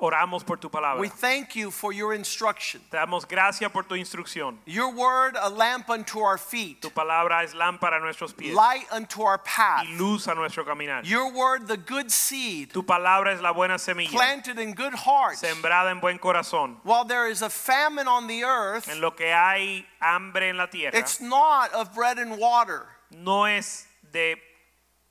oramos por tu palabra. We thank you for your instruction. Te damos gracias por tu instrucción. Your word, a lamp unto our feet, Tu palabra es lámpara a nuestros pies light unto our path. y luz a nuestro caminar. Your word, the good seed, Tu palabra es la buena semilla, planted in good hearts. sembrada en buen corazón. While there is a famine on the earth, En lo que hay hambre en la tierra, it's not of bread and water, no es de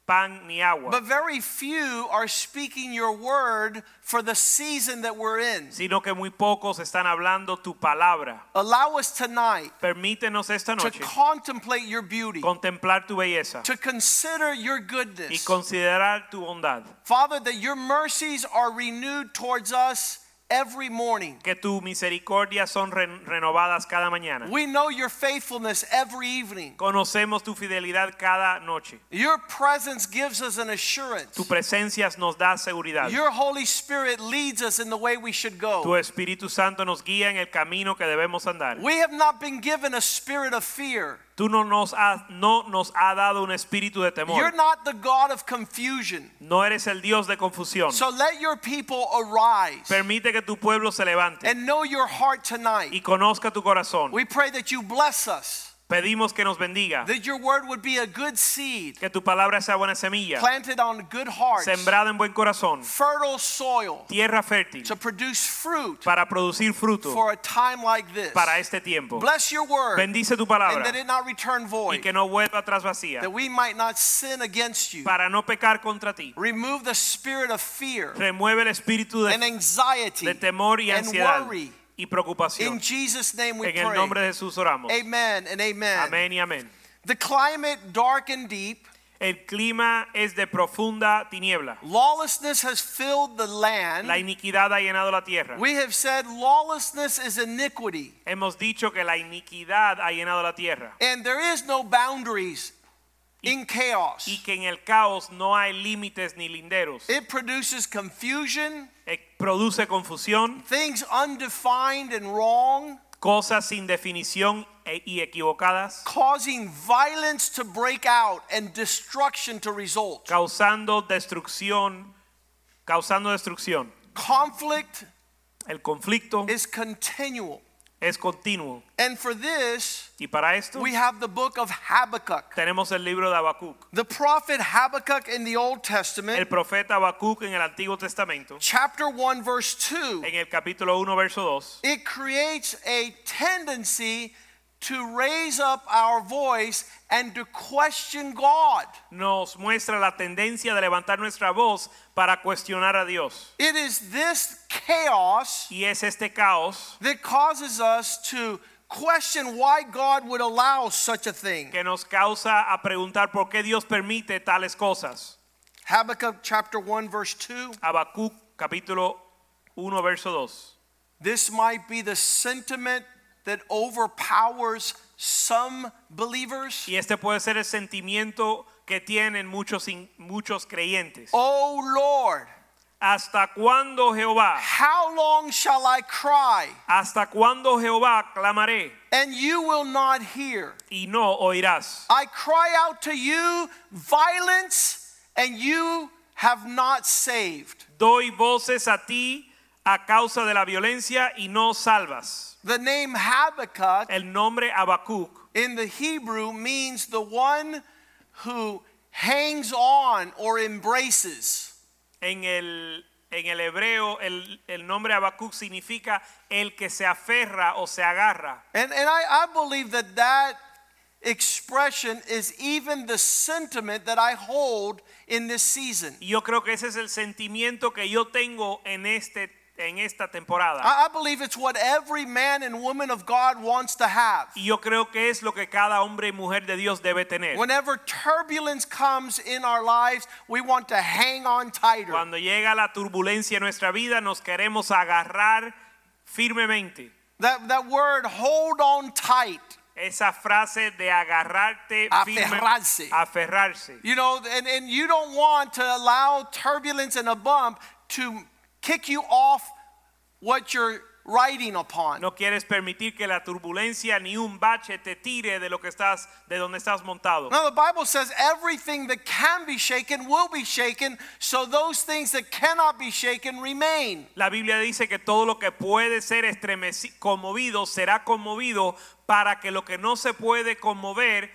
pan ni agua, but very few are speaking your word for the season that we're in. sino que muy pocos están hablando tu palabra. Allow us tonight Permítenos esta to contemplate your beauty, contemplar tu belleza to consider your y goodness. considerar tu bondad. Father, that your mercies are renewed towards us every morning. Que tu misericordia son ren- renovadas cada mañana. We know your faithfulness every evening. Conocemos tu fidelidad cada noche. Your presence gives us an assurance. Tu presencia nos da seguridad. Your Holy Spirit leads us in the way we should Tu go. Espíritu Santo nos guía en el camino que debemos andar. We have not been given a spirit of fear. Tú no nos has, no nos ha dado un espíritu de You're not the God of confusion. No eres el Dios de confusión. So let your people arise Permite que tu pueblo se levante and know your heart tonight. y conozca tu corazón. We pray that you bless us, Pedimos que nos bendiga, that your word would be a good seed que tu palabra sea buena semilla, planted on good hearts, sembrada en buen corazón, fertile soil tierra fértil to produce fruit para producir fruto for a time like this. para este tiempo. Bless your word Bendice tu palabra. and that it not return void. y que no vuelva atrás vacía that we might not sin against you. para no pecar contra ti. Remove the spirit of fear Remueve el espíritu de and anxiety de temor y ansiedad. and worry. Y preocupación. In Jesus' name we En el nombre pray. de Jesús oramos. Amen and amen. Amén y amén. The climate dark and deep. El clima es de profunda tiniebla. Lawlessness has filled the land. La iniquidad ha llenado la tierra. We have said lawlessness is iniquity, Hemos dicho que la iniquidad ha llenado la tierra and there is no boundaries in chaos. y que en el caos no hay límites ni linderos. It produces confusion, Produce confusión, things undefined and wrong, cosas sin definición e- y equivocadas, causing violence to break out and destruction to result. causando destrucción, causando destrucción. Conflict El conflicto is continual. Es continuo And for this, y para esto we have the book of Habakkuk. tenemos el libro de Habacuc. The prophet Habakkuk in the Old Testament, El profeta Habacuc en el Antiguo Testamento, chapter 1, verse 2, en el capítulo 1, verso 2, it creates a tendency to raise up our voice and to question God. nos muestra la tendencia de levantar nuestra voz para cuestionar a Dios. It is this chaos Y es este caos that causes us to question why God would allow such a thing. que nos causa a preguntar por qué Dios permite tales cosas. Habakkuk chapter 1, verse 2. Habacuc capítulo 1, verso 2. This might be the sentiment that overpowers some believers. Y este puede ser el sentimiento que tienen muchos, muchos creyentes. Oh Lord, ¿Hasta cuándo Jehová? how long shall I cry ¿Hasta cuándo Jehová clamaré and you will not hear? y no oirás? I cry out to you violence and you have not saved. Doy voces a ti a causa de la violencia y no salvas. The name Habakkuk El nombre Habacuc in the Hebrew means the one who hangs on or embraces. en el, en el hebreo, el, el nombre Habacuc significa el que se aferra o se agarra. And, and I, I believe that that expression is even the sentiment that I hold in this season. Yo creo que ese es el sentimiento que yo tengo en este en esta temporada. I, I believe it's what every man and woman of God wants to have. Y yo creo que es lo que cada hombre y mujer de Dios debe tener. Whenever turbulence comes in our lives, we want to hang on tighter. Cuando llega la turbulencia en nuestra vida, nos queremos agarrar firmemente. That, that word, hold on tight. Esa frase de agarrarte firme, Aferrarse. aferrarse. You know, and, and you don't want to allow turbulence and a bump to kick you off what you're riding upon. No quieres permitir que la turbulencia ni un bache te tire de lo que estás, de donde estás montado. Now, the Bible says everything that can be shaken will be shaken, so those things that cannot be shaken remain. La Biblia dice que todo lo que puede ser estremeci- conmovido será conmovido para que lo que no se puede conmover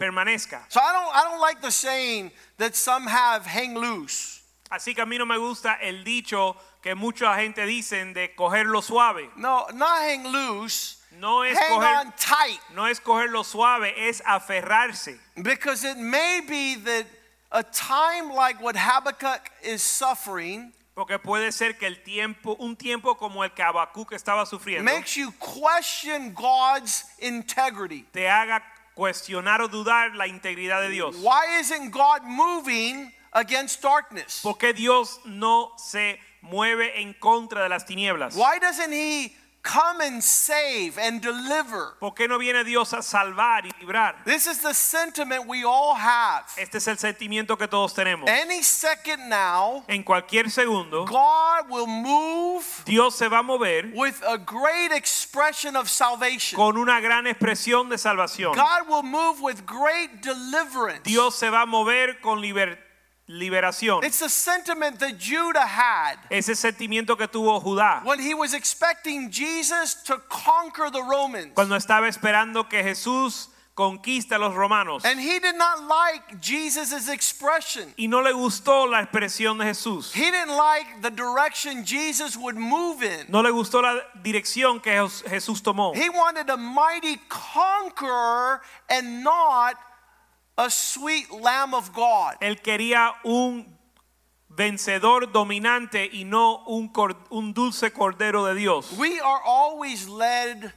permanezca. So I don't, I don't like the saying that some have hang loose. Así que a mí no me gusta el dicho que mucha gente dicen de cogerlo suave. No, not hang loose. No es hang coger, on tight. no es cogerlo suave, es aferrarse. Because it may be that a time like what Habakkuk is suffering Porque puede ser que el tiempo, un tiempo como el que Habacuc estaba sufriendo, makes you question God's integrity. te haga cuestionar o dudar la integridad de Dios. Why isn't God moving against darkness? ¿Por qué Dios no se mueve en contra de las tinieblas? Why doesn't He come and save and deliver? ¿Por qué no viene Dios a salvar y librar? This is the sentiment we all have. Este es el sentimiento que todos tenemos. Any second now, En cualquier segundo, God will move Dios se va a mover with a great expression of salvation. con una gran expresión de salvación. God will move with great deliverance. Dios se va a mover con liber- liberación. It's the sentiment that Judah had Ese sentimiento que tuvo Judá when he was expecting Jesus to conquer the Romans. cuando estaba esperando que Jesús conquista a los romanos. And he did not like Jesus's expression. Y no le gustó la expresión de Jesús. He didn't like the direction Jesus would move in. No le gustó la dirección que Jesús tomó. He wanted a mighty conqueror and not a sweet lamb of God. Él quería un vencedor dominante y no un, un dulce cordero de Dios. We are always led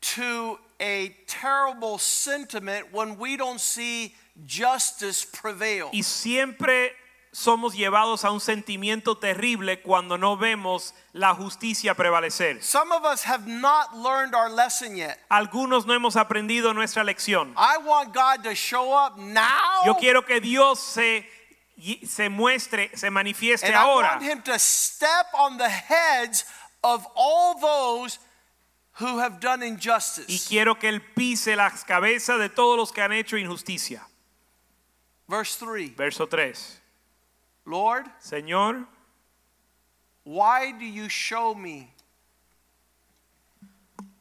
to a terrible sentiment when we don't see justice prevail. Y siempre somos llevados a un sentimiento terrible cuando no vemos la justicia prevalecer. Some of us have not learned our lesson yet. Algunos no hemos aprendido nuestra lección. I want God to show up now. Yo quiero que Dios se, se muestre, se manifieste and I ahora. want him to step on the heads of all those who have done Y injustice. quiero que Él pise las cabezas de todos los que han hecho injusticia. Verse 3 Verso 3. Lord, Señor, why do you show me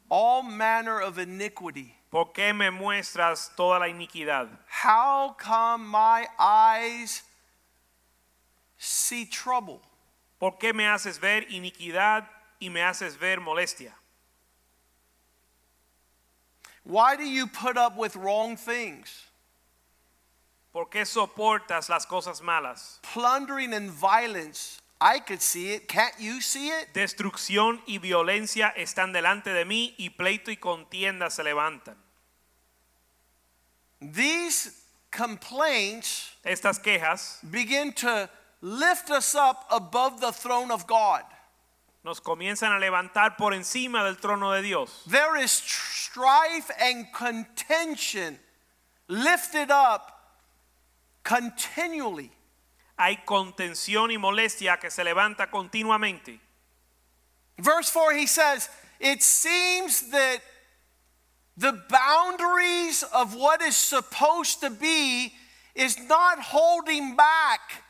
all manner of iniquity? ¿por qué me muestras toda la iniquidad? How come my eyes see trouble? ¿Por qué me haces ver iniquidad y me haces ver molestia? Why do you put up with wrong things? ¿Por qué soportas las cosas malas? Plundering and violence. I could see it. Can't you see it? Destrucción y violencia están delante de mí y pleito y contienda se levantan. These complaints Estas quejas begin to lift us up above the throne of God. nos comienzan a levantar por encima del trono de Dios. There is tr- strife and contention lifted up continually. Hay contención y molestia que se levanta continuamente. Verse 4, he says, It seems that the boundaries of what is supposed to be is not holding back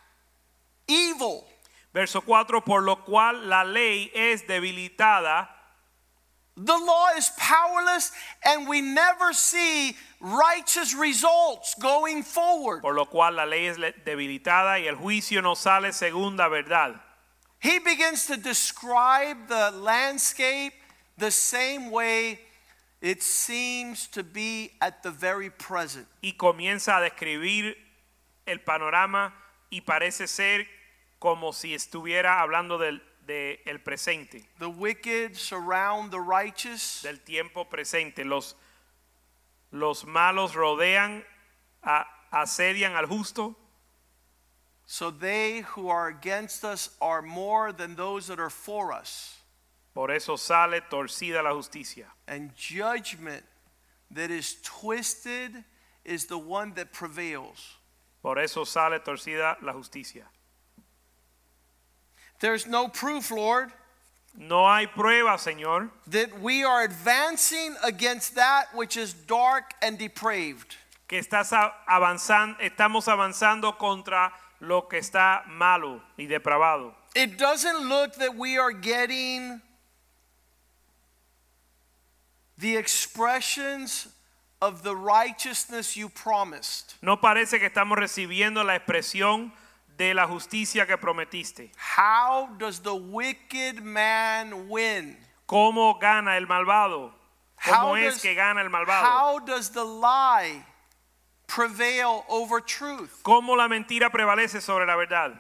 evil. Verso 4, por lo cual la ley es debilitada, The law is powerless, and we never see righteous results going forward. por lo cual la ley es debilitada y el juicio no sale según la verdad. He begins to describe the landscape the same way it seems to be at the very present. Y comienza a describir el panorama y parece ser como si estuviera hablando del de el presente, The wicked surround the righteous. del tiempo presente. Los, los malos rodean, a- asedian al justo, So they who are against us are more than those that are for us. por eso sale torcida la justicia. And judgment that is twisted is the one that prevails. Por eso sale torcida la justicia. There's no proof, Lord, No hay prueba, Señor, that we are advancing against that which is dark and depraved. que estás avanzando, estamos avanzando contra lo que está malo y depravado. It doesn't look that we are getting the expressions of the righteousness you promised. No parece que estamos recibiendo la expresión de la justicia que prometiste. How does the wicked man win? ¿Cómo gana el malvado? How ¿Cómo es does- que gana el malvado? How does the lie prevail over truth? ¿Cómo la mentira prevalece sobre la verdad?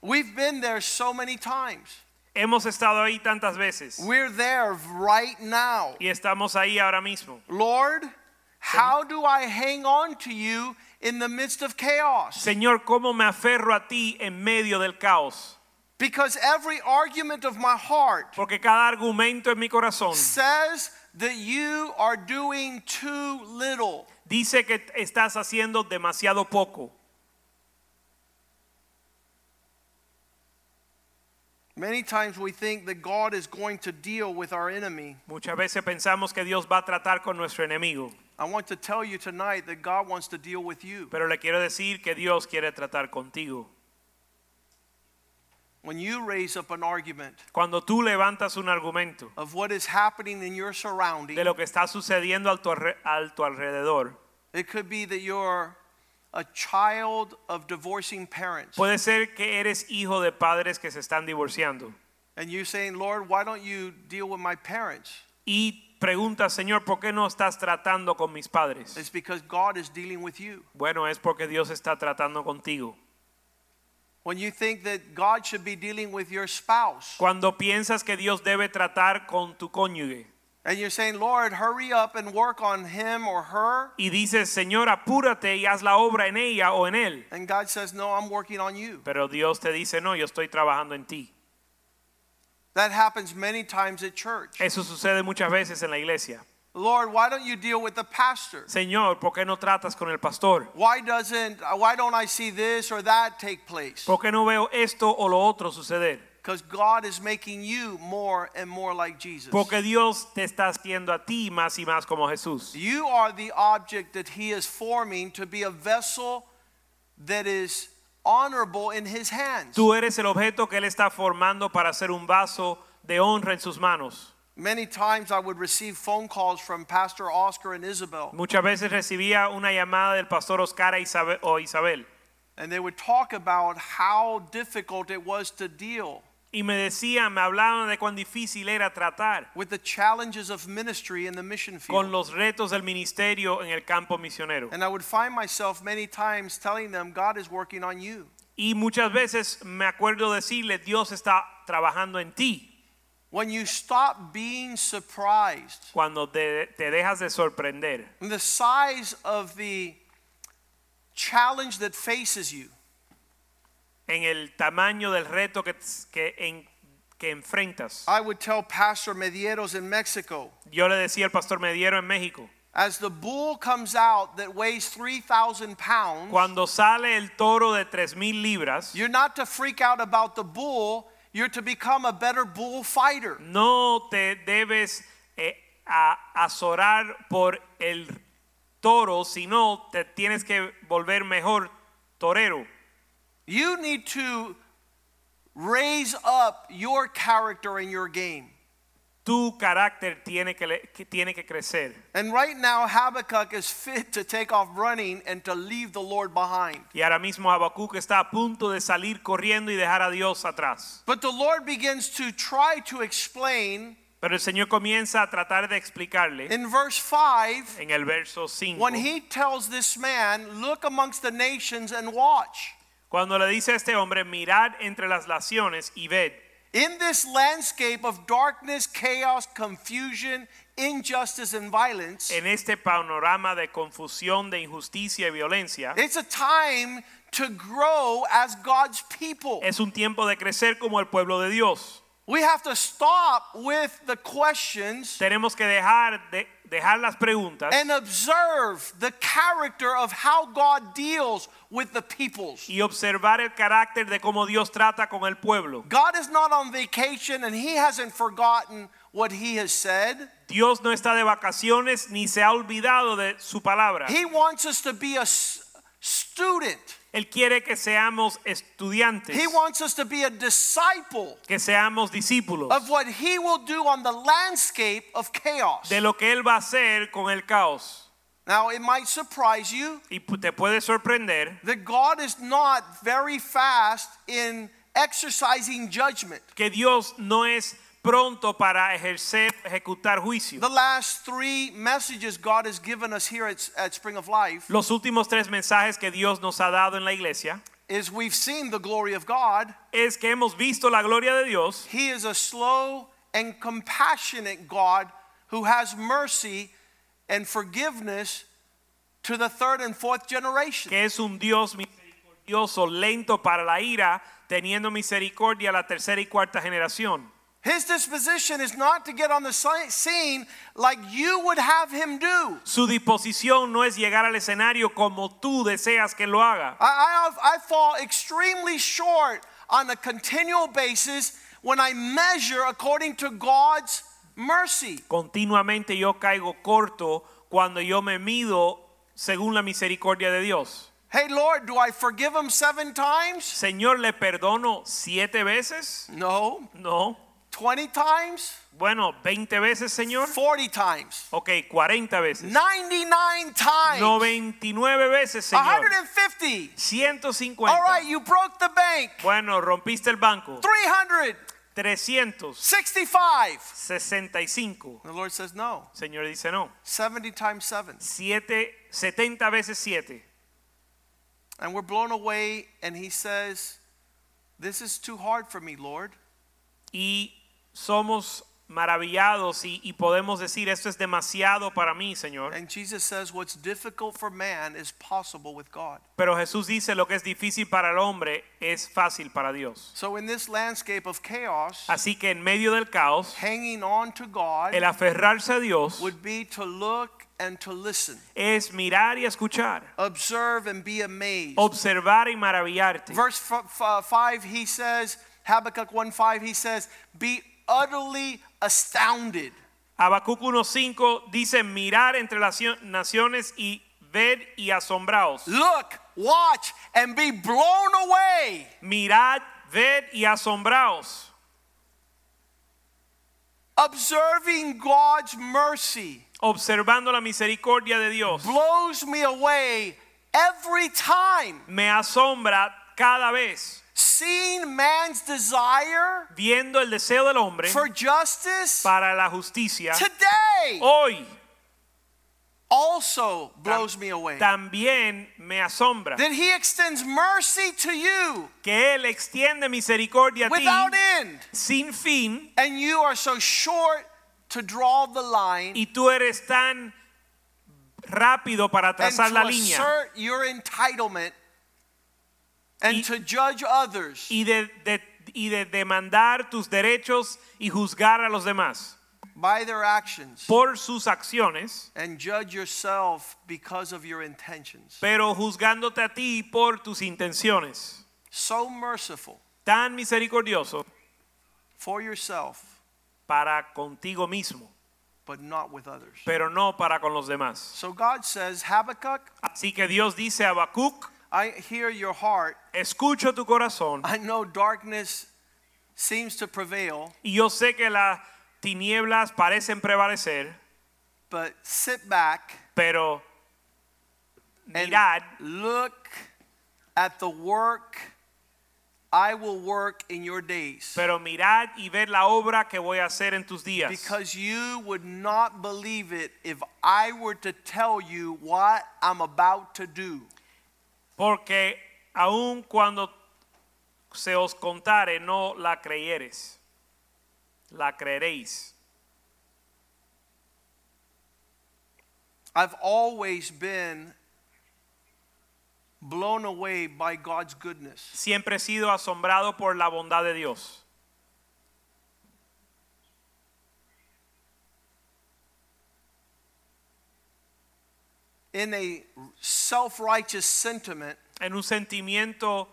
We've been there so many times. Hemos estado ahí tantas veces We're there right now. y estamos ahí ahora mismo. Lord, how do I hang on to you in the midst of chaos? Señor, ¿cómo me aferro a ti en medio del caos? Because every argument of my heart Porque cada argumento en mi corazón says that you are doing too little. dice que estás haciendo demasiado poco. Many times we think that God is going to deal with our enemy. Muchas veces pensamos que Dios va a tratar con nuestro enemigo, I want to tell you tonight that God wants to deal with you. pero le quiero decir que Dios quiere tratar contigo. When you raise up an argument Cuando tú levantas un argumento of what is happening in your de surrounding, lo que está sucediendo a tu alrededor, it could be that you're a child of divorcing parents. puede ser que eres hijo de padres que se están divorciando And you're saying, Lord, why don't you deal with my parents? y preguntas, Señor, ¿por qué no estás tratando con mis padres? It's because God is dealing with you. Bueno, es porque Dios está tratando contigo. When you think that God should be dealing with your spouse, Cuando piensas que Dios debe tratar con tu cónyuge and you're saying, Lord, hurry up and work on him or her, y dices, Señor, apúrate y haz la obra en ella o en él, and God says, No, I'm working on you. pero Dios te dice, no, yo estoy trabajando en ti. That happens many times at church. Eso sucede muchas veces en la iglesia. Lord, why don't you deal with the pastor? Señor, ¿por qué no tratas con el pastor? Why doesn't why don't I see this or that take place? ¿Por qué no veo esto o lo otro suceder? Because God is making you more and more like Jesus. Porque Dios te está haciendo a ti más y más como Jesús. You are the object that he is forming to be a vessel that is honorable in his hands. Tú eres el objeto que Él está formando para ser un vaso de honra en sus manos. Many times I would receive phone calls from Pastor Oscar and Isabel, Muchas veces recibía una llamada del pastor Oscar o Isabel and they would talk about how difficult it was to deal y me decían, me hablaban de cuán difícil era tratar with the challenges of ministry in the mission field. con los retos del ministerio en el campo misionero. And I would find myself many times telling them, God is working on you. Y muchas veces me acuerdo decirle, Dios está trabajando en ti. When you stop being surprised, Cuando te, te dejas de sorprender the size of the challenge that faces you, en el tamaño del reto que, que, en- que enfrentas. I would tell Pastor Medieros in Mexico, Yo le decía al pastor Mediero en México, as the bull comes out that weighs 3,000 pounds, cuando sale el toro de 3.000 libras, you're not to freak out about the bull, you're to become a better bull fighter. no te debes eh, azorar por el toro, sino te tienes que volver mejor torero. You need to raise up your character in your game. Tu carácter tiene que, que tiene que crecer. And right now, Habakkuk is fit to take off running and to leave the Lord behind. Y ahora mismo Habacuc está a punto de salir corriendo y dejar a Dios atrás. But the Lord begins to try to explain Pero el Señor comienza a tratar de explicarle in verse 5 en el verso 5 when he tells this man, Look amongst the nations and watch. Cuando le dice a este hombre, mirad entre las naciones y ved. In this landscape of darkness, chaos, confusion, injustice, and violence, En este panorama de confusión, de injusticia y violencia, it's a time to grow as God's people. es un tiempo de crecer como el pueblo de Dios. We have to stop with the questions Tenemos que dejar de dejar las preguntas and observe the character of how God deals with the peoples. y observar el carácter de cómo Dios trata con el pueblo. God is not on vacation and he hasn't forgotten what he has said. Dios no está de vacaciones ni se ha olvidado de su palabra. He wants us to be a student. Él quiere que seamos estudiantes, He wants us to be a disciple que seamos discípulos of what he will do on the landscape of chaos. de lo que Él va a hacer con el caos. Now, it might surprise you Y te puede sorprender that God is not very fast in exercising judgment. que Dios no es pronto para ejercer, ejecutar juicio. The last three messages God has given us here at, at Spring of Life Los últimos tres mensajes que Dios nos ha dado en la iglesia is we've seen the glory of God. es que hemos visto la gloria de Dios. He is a slow and compassionate God who has mercy and forgiveness to the third and fourth generation. que es un Dios misericordioso, lento para la ira, teniendo misericordia a la tercera y cuarta generación. His disposition is not to get on the scene like you would have him do. Su disposición no es llegar al escenario como tú deseas que lo haga. I, I, I fall extremely short on a continual basis when I measure according to God's mercy. Continuamente yo caigo corto cuando yo me mido según la misericordia de Dios. Hey, Lord, do I forgive him seven times? Señor, ¿le perdono siete veces? No. No. 20 times? Bueno, 20 veces, Señor. 40 times. Ok, 40 veces. 99 times. 99 veces, Señor. 150. 150. All right, you broke the bank. Bueno, rompiste el banco. 300. 365. 65. The Lord says no. Señor dice no. 70 times 7. Siete, 70 veces 7. And we're blown away, and He says, This is too hard for me, Lord. Y somos maravillados y, y podemos decir, esto es demasiado para mí, Señor. And Jesus says, What's difficult for man is possible with God. Pero Jesús dice, lo que es difícil para el hombre es fácil para Dios. So, in this landscape of chaos, Así que en medio del caos, hanging on to God el aferrarse a Dios would be to look and to listen, es mirar y escuchar, observe and be amazed. observar y maravillarte. Verse f- f- 5, he says, Habakkuk 1 5, he says, Be utterly astounded. Habacuc 1.5 dice, mirar entre las naciones y ver y asombraos. Look, watch, and be blown away. Mirad, ved y asombraos. Observing God's mercy Observando la misericordia de Dios. blows me away every time. Me asombra cada vez. Seeing man's desire Viendo el deseo del hombre for justice para la justicia. today Hoy also blows me away. también me asombra. That he extends mercy to you Que Él extiende misericordia a ti without end, sin fin. and you are so short to draw the line Y tú eres tan rápido para and trazar la to línea. assert your entitlement and Y- to judge others y de, de- y de demandar tus derechos y juzgar a los demás by their actions por sus acciones, and judge yourself because of your intentions. pero juzgándote a ti por tus intenciones. So merciful Tan misericordioso for yourself, para contigo mismo, but not with others. pero no para con los demás. So God says, Habakkuk, Así que Dios dice a Habacuc, I hear your heart. escucho tu corazón I know darkness seems to prevail, y yo sé que las tinieblas parecen prevalecer, but sit back pero mirad look at the work I will work in your days. Pero mirad y ver la obra que voy a hacer en tus días. Because you would not believe it if I were to tell you what I'm about to do. Porque aun cuando se os contare, no la creyeres. La creeréis. I've always been blown away by God's goodness. Siempre he sido asombrado por la bondad de Dios. In a self righteous sentiment, En un sentimiento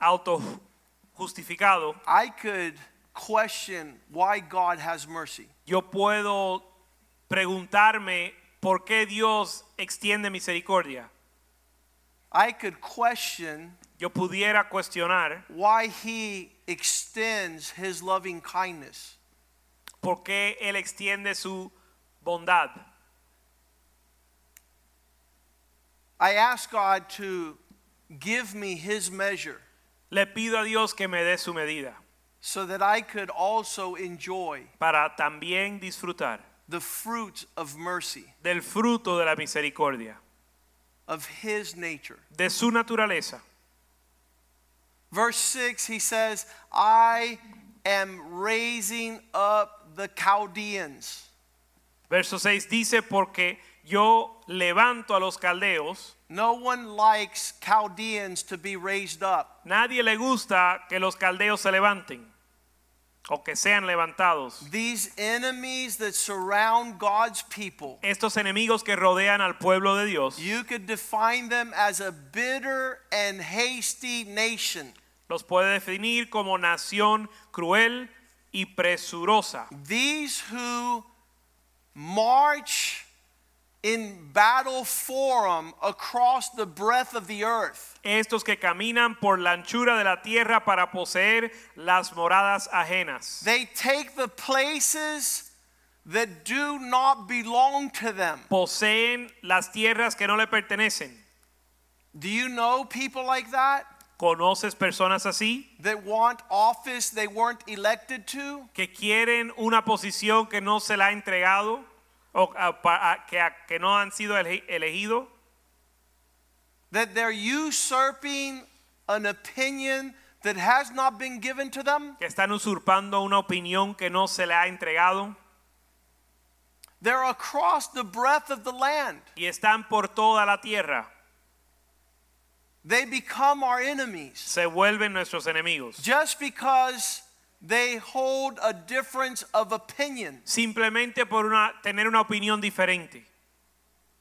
autojustificado, I could question why God has mercy. yo puedo preguntarme por qué Dios extiende misericordia. I could question Yo pudiera cuestionar why He extends His loving kindness. por qué Él extiende su bondad. I ask God to give me His measure Le pido a Dios que me dé su medida so that I could also enjoy para también disfrutar the fruit of mercy, del fruto de la misericordia, of His nature. de su naturaleza. Verse 6, he says, I am raising up the Chaldeans. Verso 6 dice, porque yo levanto a los caldeos, No one likes Chaldeans to be raised up. nadie le gusta que los caldeos se levanten o que sean levantados. These enemies that surround God's people, Estos enemigos que rodean al pueblo de Dios, you could define them as a bitter and hasty nation. los puede definir como nación cruel y presurosa. These who march in battle forum across the breadth of the earth. Estos que caminan por la anchura de la tierra para poseer las moradas ajenas. They take the places that do not belong to them. Poseen las tierras que no le pertenecen. Do you know people like that? ¿Conoces personas así? That want office they weren't elected to? Que quieren una posición que no se la ha entregado o a- pa- a- que, a- que no han sido elegidos. That they're usurping an opinion that has not been given to them? Que están usurpando una opinión que no se le ha entregado. They're across the breadth of the land. Y están por toda la tierra. They become our enemies Se vuelven nuestros enemigos. just because they hold a difference of opinion. Simplemente por una, tener una opinión diferente.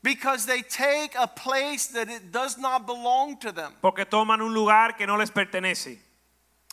Because they take a place that it does not belong to them. Porque toman un lugar que no les pertenece.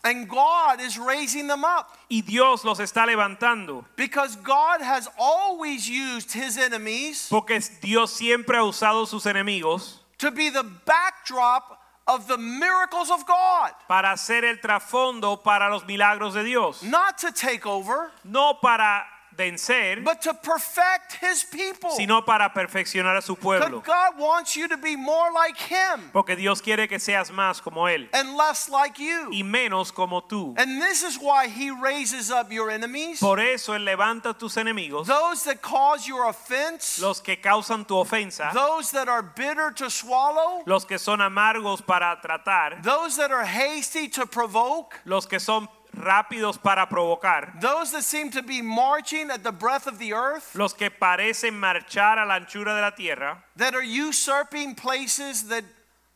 And God is raising them up. Y Dios los está levantando. Because God has always used his enemies Porque Dios siempre ha usado sus enemigos to be the backdrop of the miracles of God, para hacer el trasfondo para los milagros de Dios. not to take over, No para vencer, but to perfect his people. sino para perfeccionar a su pueblo. But God wants you to be more like him Porque Dios quiere que seas más como Él and less like you. y menos como tú. And this is why he raises up your enemies, Por eso Él levanta tus enemigos, those that cause your offense, los que causan tu ofensa, those that are bitter to swallow, los que son amargos para tratar, those that are hasty to provoke, los que son rápidos para provocar, those that seem to be marching at the breadth of the earth, los que parecen marchar a la anchura de la tierra, that are usurping places that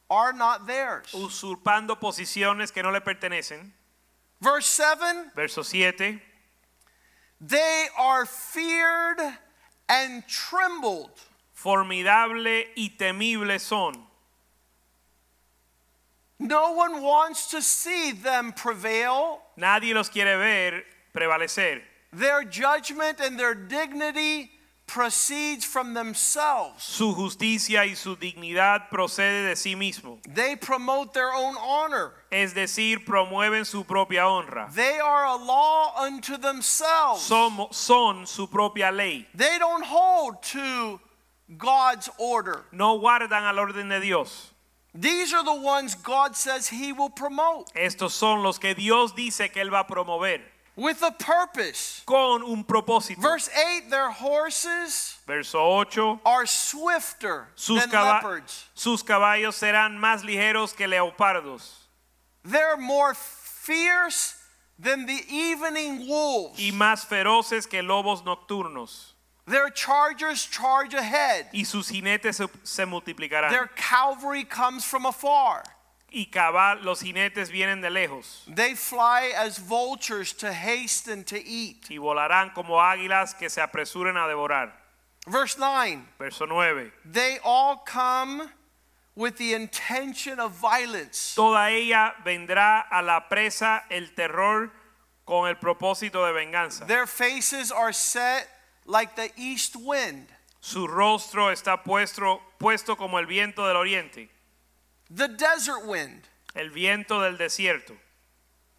are not theirs. usurpando posiciones que no le pertenecen. Verse 7 Verso 7. they are feared and trembled. Formidable y temible son. No one wants to see them prevail. Nadie los quiere ver prevalecer. Their judgment and their dignity proceeds from themselves. Su justicia y su dignidad procede de sí mismo. They promote their own honor. Es decir, promueven su propia honra. They are a law unto themselves. Son, son su propia ley. They don't hold to God's order. No guardan al orden de Dios. These are the ones God says He will promote. Estos son los que Dios dice que Él va a promover. with a purpose. con un propósito. Verse 8 their horses Verso 8. are swifter Sus, than leopards. sus caballos serán más ligeros que leopardos They're more fierce than the evening wolves. y más feroces que lobos nocturnos. Their chargers charge ahead. Y sus jinetes se, se multiplicarán. Their cavalry comes from afar. y cabal, los jinetes vienen de lejos They fly as vultures to hasten to eat. y volarán como águilas que se apresuren a devorar. Verse 9 Verso 9. They all come with the intention of violence. Toda ella vendrá a la presa el terror con el propósito de venganza. Their faces are set like the east wind. Su rostro está puesto, puesto como el viento del oriente, the desert wind. el viento del desierto,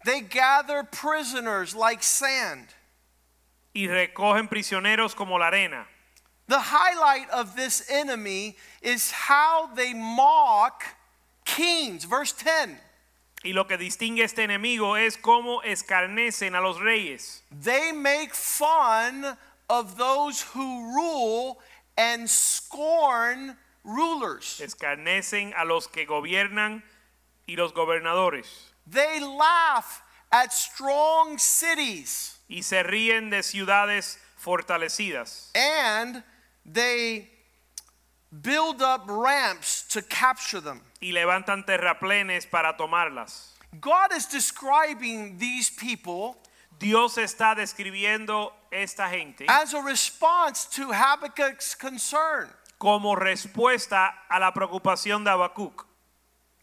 They gather prisoners like sand. y recogen prisioneros como la arena. The highlight of this enemy is how they mock kings. Verse 10. Y lo que distingue este enemigo es cómo escarnecen a los reyes. They make fun of those who rule and scorn rulers. Escarnecen a los que gobiernan y los gobernadores. They laugh at strong cities Y se ríen de ciudades fortalecidas. and they build up ramps to capture them. Y levantan terraplenes para tomarlas. God is describing these people Dios está describiendo esta gente as a response to Habakkuk's concern. como respuesta a la preocupación de Habacuc.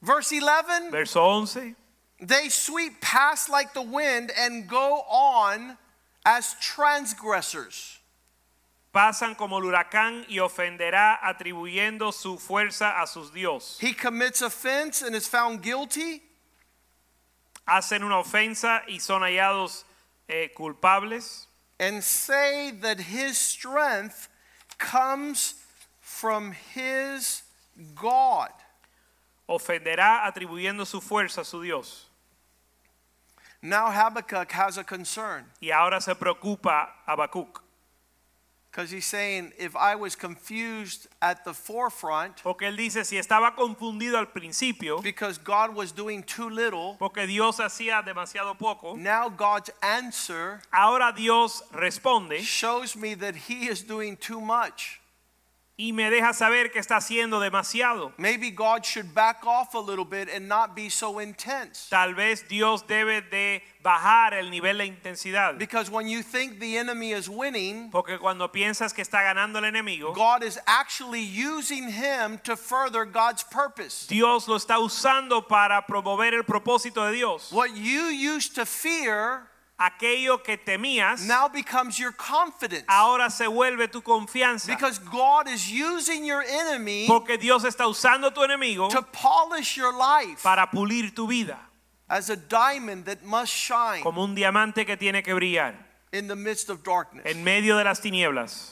Verse 11 Verso 11. They sweep past like the wind and go on as transgressors. Pasan como el huracán y ofenderá atribuyendo su fuerza a sus dios. He commits offense and is found guilty. Hacen una ofensa y son hallados eh, culpables and say that his strength comes from his God. ofenderá atribuyendo su fuerza a su Dios. Now Habakkuk has a concern Y ahora se preocupa Habacuc, because he's saying, if I was confused at the forefront porque él dice si estaba confundido al principio, because God was doing too little, porque Dios hacía demasiado poco, now God's answer ahora Dios responde shows me that he is doing too much. Y me deja saber que está haciendo demasiado. Maybe God should back off a little bit and not be so intense. Tal vez Dios debe de bajar el nivel de intensidad, Because when you think the enemy is winning, porque cuando piensas que está ganando el enemigo, God is actually using him to further God's purpose. Dios lo está usando para promover el propósito de Dios. What you used to fear Aquello que temías now becomes your confidence. ahora se vuelve tu confianza. Because God is using your enemy Porque Dios está usando tu enemigo to polish your life para pulir tu vida as a diamond that must shine como un diamante que tiene que brillar in the midst of darkness. en medio de las tinieblas.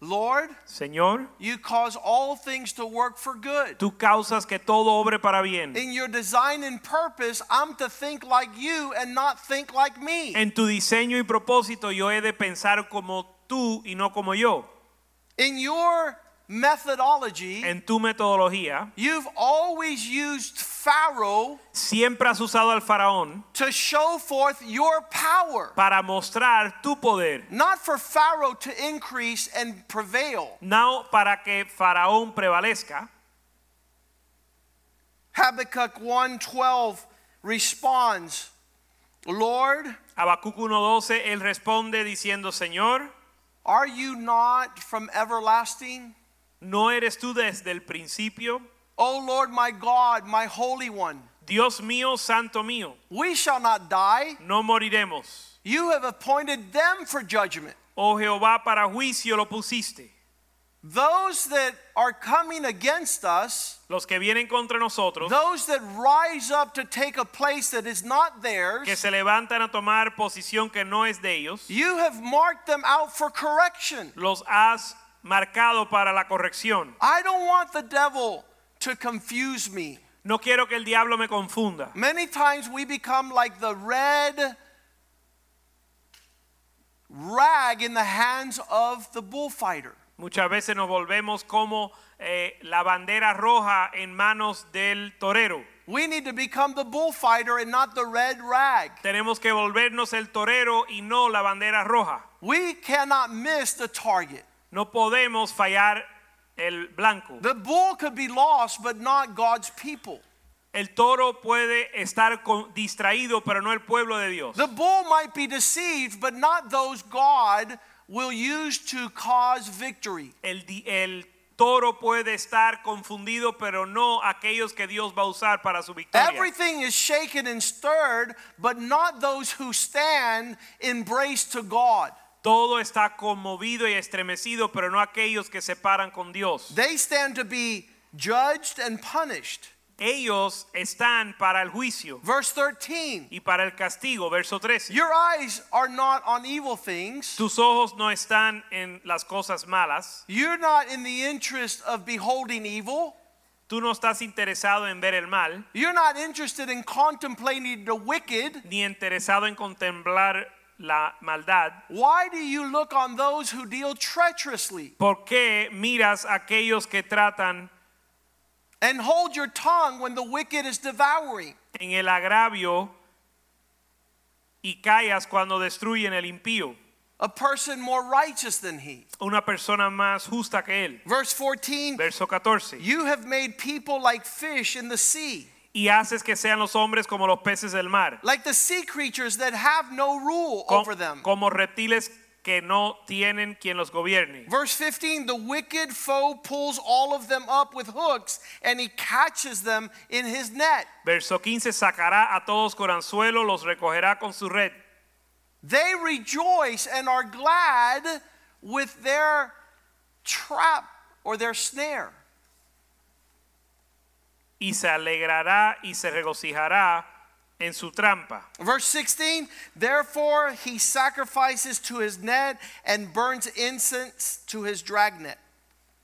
Lord, Señor, you cause all things to work for good. tú causas que todo obre para bien. In your design and purpose, I'm to think like you and not think like me. En tu diseño y propósito yo he de pensar como tú y no como yo. In your methodology, En tu metodología you've always used Pharaoh siempre has usado al faraón to show forth your power, para mostrar tu poder, not for Pharaoh to increase and prevail. no para que faraón prevalezca. Habakkuk 1:12 responds, Lord, Habacuc 1:12 él responde diciendo, "Señor, are you not from everlasting? ¿No eres tú desde el principio? O Lord my God, my holy one, Dios mío, santo mío, we shall not die. no moriremos. You have appointed them for judgment. Oh Jehová, para juicio lo pusiste. Those that are coming against us, Los que vienen contra nosotros, those that rise up to take a place that is not theirs, que se levantan a tomar posición que no es de ellos, you have marked them out for correction. los has marcado para la corrección. I don't want the devil to confuse me. No quiero que el diablo me confunda. Many times we become like the red rag in the hands of the bullfighter. Muchas veces nos volvemos como eh, la bandera roja en manos del torero. We need to become the bullfighter and not the red rag. Tenemos que volvernos el torero y no la bandera roja. We cannot miss the target. No podemos fallar el blanco. The bull could be lost, but not God's people. El toro puede estar con- distraído, pero no el pueblo de Dios. The bull might be deceived, but not those God will use to cause victory. El, el toro puede estar confundido, pero no aquellos que Dios va a usar para su victoria. Everything is shaken and stirred, but not those who stand embraced to God. Todo está conmovido y estremecido, pero no aquellos que se paran con Dios. They stand to be judged and punished. Ellos están para el juicio Verse 13 y para el castigo. Verso 13. Your eyes are not on evil things, Tus ojos no están en las cosas malas. you're not in the interest of beholding evil. Tú no estás interesado en ver el mal, You're not interested in contemplating the wicked. ni interesado en contemplar la maldad. Why do you look on those who deal treacherously ¿Por qué miras a aquellos que tratan and hold your tongue when the wicked is devouring? en el agravio y callas cuando destruyen el impío? A person more righteous than he. Una persona más justa que él. Verse 14 Verso 14. You have made people like fish in the sea, Y haces que sean los hombres como los peces del mar, like the sea creatures that have no rule co- over them. como reptiles que no tienen quien los gobierne. Verse 15 The wicked foe pulls all of them up with hooks, and he catches them in his net. Verso 15, sacará a todos con anzuelo, los recogerá con su red. They rejoice and are glad with their trap or their snare. Y se alegrará y se regocijará en su trampa. Verse 16, therefore he sacrifices to his net and burns incense to his dragnet.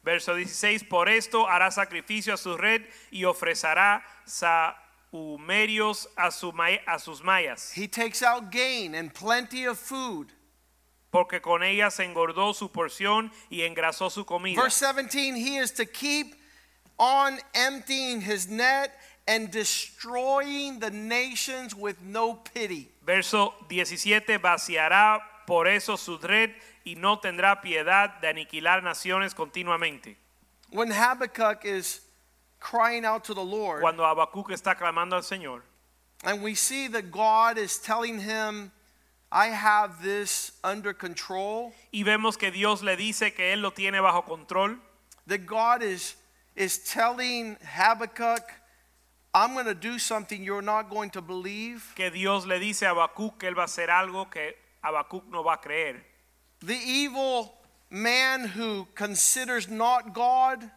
Verso 16, por esto hará sacrificio a su red y ofrecerá sahumerios a, su a sus mallas, He takes out gain and plenty of food. porque con ellas engordó su porción y engrasó su comida. Verse 17, he is to keep on emptying his net and destroying the nations with no pity. Verso 17, vaciará por eso su red y no tendrá piedad de aniquilar naciones continuamente. When Habakkuk is crying out to the Lord, Cuando Habacuc está clamando al Señor, and we see that God is telling him, I have this under control, y vemos que Dios le dice que él lo tiene bajo control, that God is, is telling Habakkuk, I'm going to do something you're not going to believe. que Dios le dice a Habacuc que él va a hacer algo que Habacuc no va a creer. The evil man who considers not God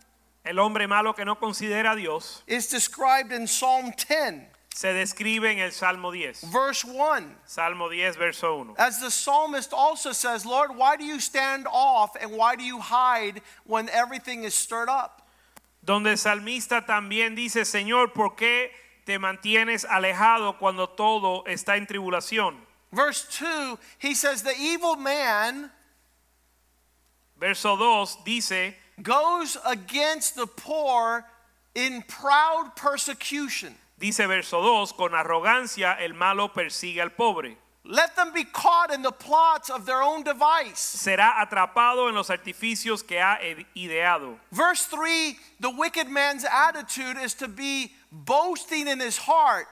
El hombre malo que no considera a Dios is described in Psalm 10, se describe en el Salmo 10. verse 1. Salmo 10, verso 1. As the psalmist also says, Lord, why do you stand off and why do you hide when everything is stirred up? Donde el salmista también dice, Señor, ¿por qué te mantienes alejado cuando todo está en tribulación? Verse 2, he says, The evil man Verso 2 dice, goes against the poor in proud persecution. dice verso 2, con arrogancia el malo persigue al pobre. Let them be caught in the plots of their own device. Será atrapado en los artificios que ha ide- ideado. Verse 3 the wicked man's attitude is to be boasting in his heart,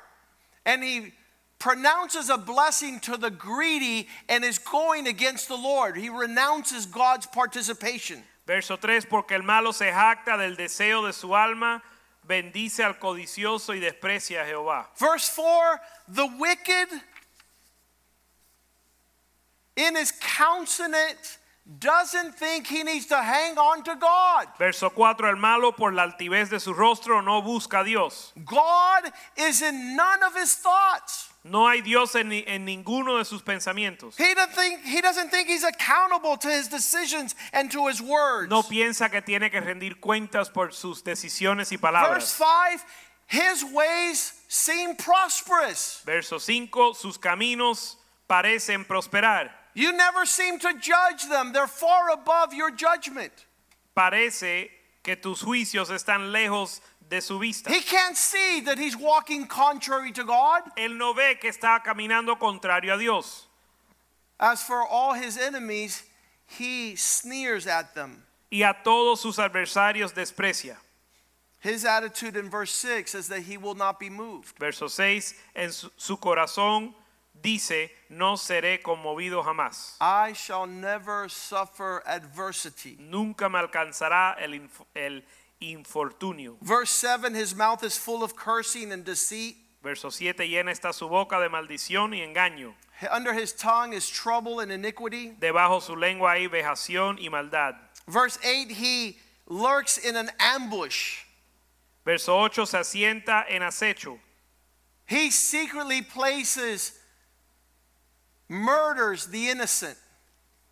and he pronounces a blessing to the greedy and is going against the Lord. He renounces God's participation. Verso 3, porque el malo se jacta del deseo de su alma, bendice al codicioso y desprecia a Jehová. Verse 4 the wicked in his countenance doesn't think he needs to hang on to God. Verso 4, el malo por la altivez de su rostro no busca a Dios. God is in none of his thoughts. No hay Dios en, en ninguno de sus pensamientos. He doesn't think he doesn't think he's accountable to his decisions and to his words. No piensa que tiene que rendir cuentas por sus decisiones y palabras. Verse palabras. 5 His ways seem prosperous. Verso 5, sus caminos parecen prosperar. You never seem to judge them. They're far above your judgment. Parece que tus juicios están lejos de su vista. He can't see that he's walking contrary to God. Él no ve que está caminando contrario a Dios. As for all his enemies, he sneers at them. Y a todos sus adversarios desprecia. His attitude in verse 6 is that he will not be moved. Verso 6, en su, su corazón dice, no seré conmovido jamás. I shall never suffer adversity. Nunca me alcanzará el, el infortunio. Verse 7 His mouth is full of cursing and deceit. Verso 7, llena está su boca de maldición y engaño. Under his tongue is trouble and iniquity. Debajo su lengua hay vejación y maldad. Verse 8 He lurks in an ambush. Verso 8, se asienta en acecho. He secretly places, murders the innocent.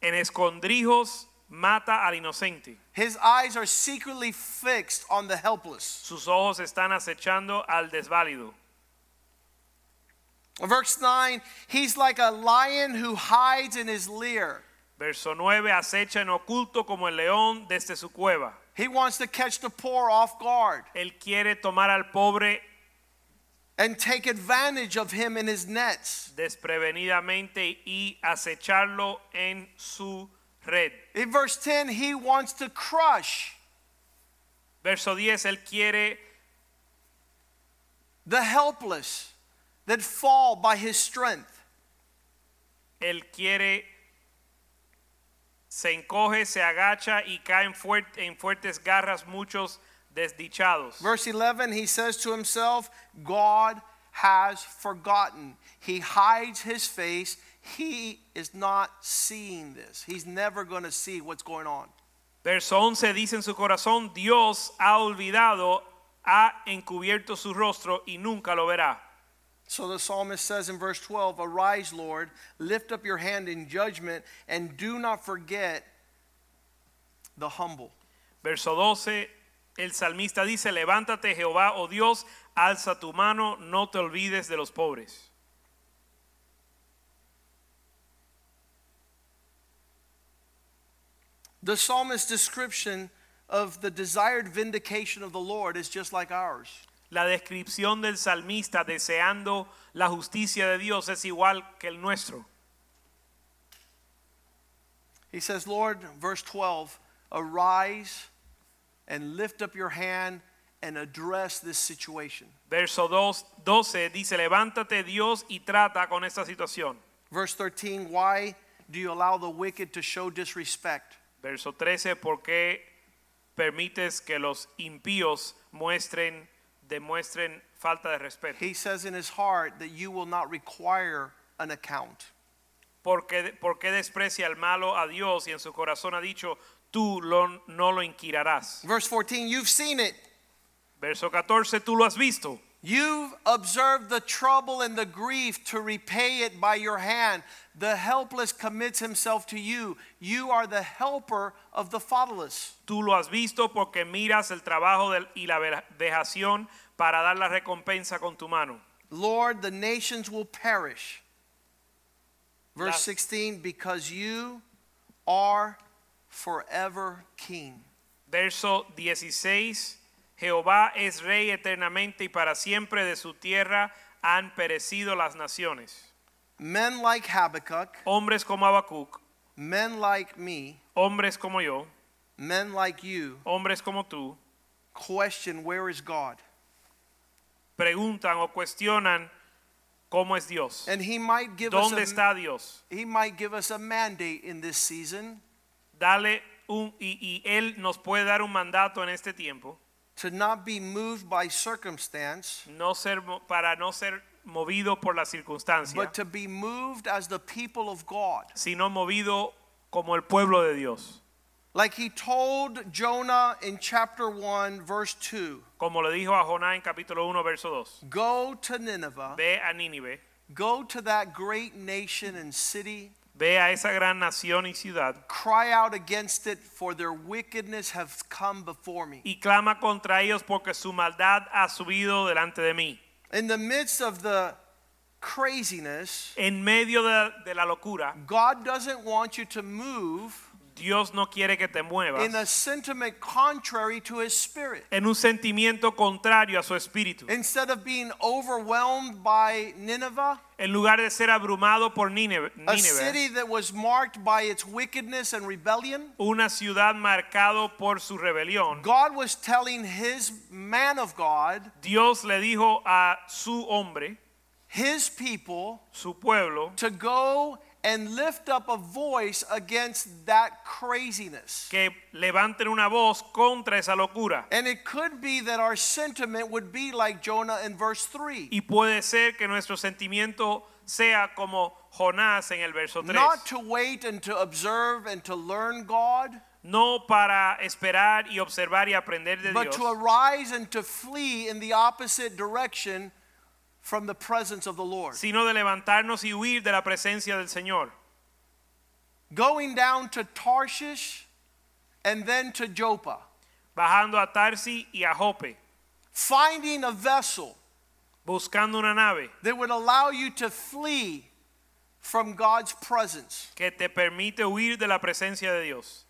En escondrijos mata al inocente. His eyes are secretly fixed on the helpless. Sus ojos están acechando al desválido. Verse 9 He's like a lion who hides in his lair. Verso 9, acecha en oculto como el león desde su cueva. He wants to catch the poor off guard Él quiere tomar al pobre and take advantage of him in his nets. desprevenidamente y acecharlo en su red. In verse 10, he wants to crush Verso 10, él quiere the helpless that fall by his strength. él quiere se encoge, se agacha y caen fuert- en fuertes garras muchos desdichados. Verse 11, he says to himself, God has forgotten. He hides his face. He is not seeing this. He's never going to see what's going on. Verso 11 dice en su corazón, Dios ha olvidado, ha encubierto su rostro y nunca lo verá. So the psalmist says in verse 12, Arise, Lord, lift up your hand in judgment, and do not forget the humble. Verso 12, el salmista dice, levántate Jehová, oh Dios, alza tu mano, no te olvides de los pobres. The psalmist's description of the desired vindication of the Lord is just like ours. La descripción del salmista deseando la justicia de Dios es igual que el nuestro. He says, Lord, verse 12, arise and lift up your hand and address this situation. Verso 2 12 dice, levántate Dios y trata con esta situación. Verse 13, why do you allow the wicked to show disrespect? Verso 13, ¿por qué permites que los impíos muestren, demuestren falta de respeto? He says in his heart that you will not require an account. ¿Por qué, por qué desprecia el malo a Dios y en su corazón ha dicho, tú lo- no lo inquirarás? Verse 14, you've seen it. Verso 14, tú lo has visto. You've observed the trouble and the grief to repay it by your hand. The helpless commits himself to you. You are the helper of the fatherless. Tú lo has visto porque miras el trabajo del- y la vejación para dar la recompensa con tu mano. Lord, the nations will perish. Verse 16, because you are forever king. Verso 16, Jehová es rey eternamente y para siempre de su tierra han perecido las naciones. Men like Habakkuk, Hombres como Habacuc, men like me, hombres como yo, men like you hombres como tú, question where is God? preguntan o cuestionan cómo es Dios. And he might give us ¿Dónde a, está Dios? he might give us a mandate in this season Dale un y, y él nos puede dar un mandato en este tiempo, to not be moved by circumstance, no ser para no ser movido por la circunstancia, but to be moved as the people of God. sino movido como el pueblo de Dios. Like he told Jonah in chapter 1, verse 2 Como le dijo a Jonás en capítulo 1 verso 2. Go to Nineveh, Ve a Nínive, go to that great nation and city, ve a esa gran nación y ciudad cry out against it, for their wickedness has come before me. y clama contra ellos porque su maldad ha subido delante de mí. In the midst of the craziness, en medio de, de la locura, God doesn't want you to move Dios no quiere que te in a sentiment contrary to his spirit. en un sentimiento contrario a su espíritu. Instead of being overwhelmed by Nineveh, En lugar de ser abrumado por Nínive, a city that was marked by its wickedness and rebellion, una ciudad marcado por su rebelión, God was telling his man of God, Dios le dijo a su hombre, his people, su pueblo, to go and lift up a voice against that craziness. que levanten una voz contra esa locura. And it could be that our sentiment would be like Jonah in verse 3. Y puede ser que nuestro sentimiento sea como Jonás en el verso 3. Not to wait and to observe and to learn God, No para esperar y observar y aprender de but Dios, to arise and to flee in the opposite direction from the presence of the Lord. sino de levantarnos y huir de la presencia del Señor. Going down to Tarshish and then to Joppa, Bajando a Tarsi y a Jope, finding a vessel buscando una nave that would allow you to flee from God's presence. que te permite huir de la presencia de Dios.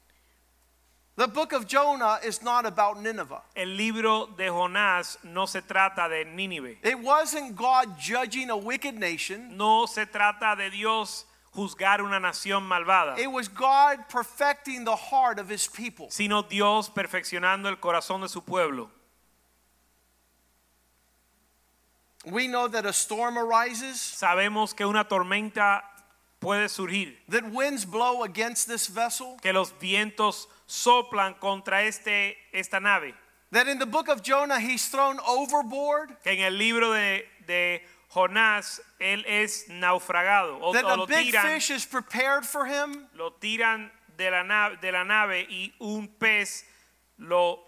The book of Jonah is not about Nineveh. El libro de Jonás no se trata de Nínive. It wasn't God judging a wicked nation. No se trata de Dios juzgar una nación malvada, It was God perfecting the heart of his people. sino Dios perfeccionando el corazón de su pueblo. We know that a storm arises, Sabemos que una tormenta puede surgir, that winds blow against this vessel, que los vientos soplan contra este, esta nave, that in the book of Jonah he's thrown overboard, que en el libro de, de Jonás él es naufragado o, that o lo big tiran, fish is prepared for him, lo tiran de la, nave, de la nave y un pez lo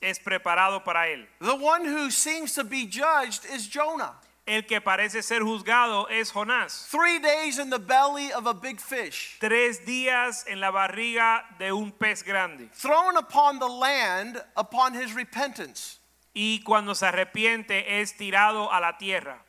es preparado para él. the one who seems to be judged is Jonah. El que parece ser juzgado es Jonás. Three days in the belly of a big fish, Tres días en la barriga de un pez grande. thrown upon the land upon his repentance. Y cuando se arrepiente es tirado a la tierra.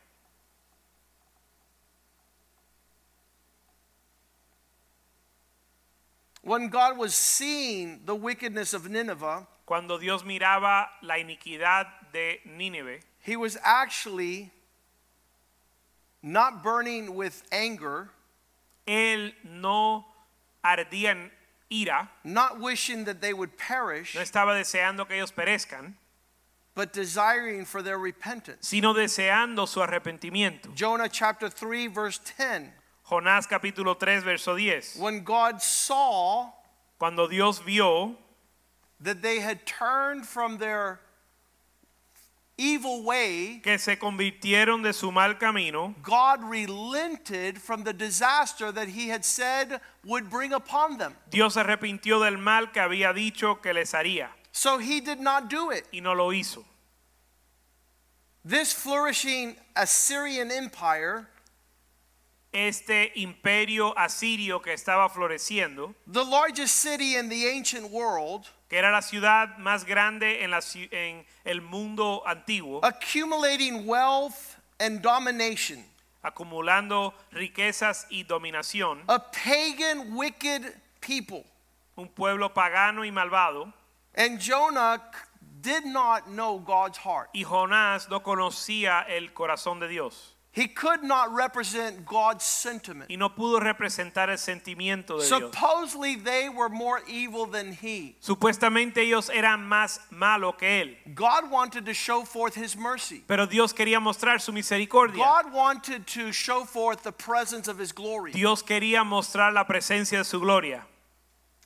When God was seeing the wickedness of Nineveh, Cuando Dios miraba la iniquidad de Nínive, he was actually not burning with anger, él no ardía en ira, not wishing that they would perish, no estaba deseando que ellos perezcan, but desiring for their repentance. sino deseando su arrepentimiento. Jonah chapter 3, verse 10. Jonás capítulo 3, verso 10. When God saw Cuando Dios vio that they had turned from their evil way, que se convirtieron de su mal camino, God relented from the disaster that he had said would bring upon them. Dios se arrepintió del mal que había dicho que les haría So he did not do it. y no lo hizo. This flourishing Assyrian empire, Este imperio asirio que estaba floreciendo, the largest city in the ancient world, que era la ciudad más grande en, la ci- en el mundo antiguo, accumulating wealth and domination, acumulando riquezas y dominación, a pagan, wicked people. un pueblo pagano y malvado, And Jonah did not know God's heart. y Jonás no conocía el corazón de Dios He could not represent God's sentiment. y no pudo representar el sentimiento de Dios. Supposedly, they were more evil than he. Supuestamente ellos eran más malos que él, God wanted to show forth his mercy. pero Dios quería mostrar su misericordia. God wanted to show forth the presence of his glory. Dios quería mostrar la presencia de su gloria.